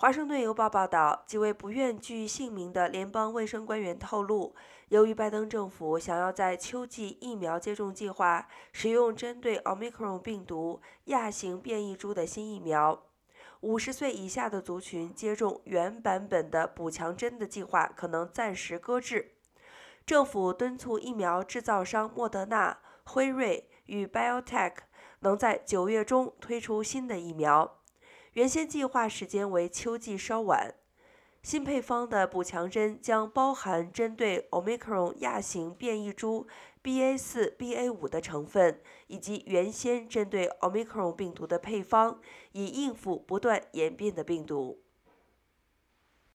华盛顿邮报报道，几位不愿具姓名的联邦卫生官员透露，由于拜登政府想要在秋季疫苗接种计划使用针对奥密克戎病毒亚型变异株的新疫苗，五十岁以下的族群接种原版本的补强针的计划可能暂时搁置。政府敦促疫苗制造商莫德纳、辉瑞与 BioTech 能在九月中推出新的疫苗。原先计划时间为秋季稍晚。新配方的补强针将包含针对 Omicron 亚型变异株 BA.4、BA.5 的成分，以及原先针对 Omicron 病毒的配方，以应付不断演变的病毒。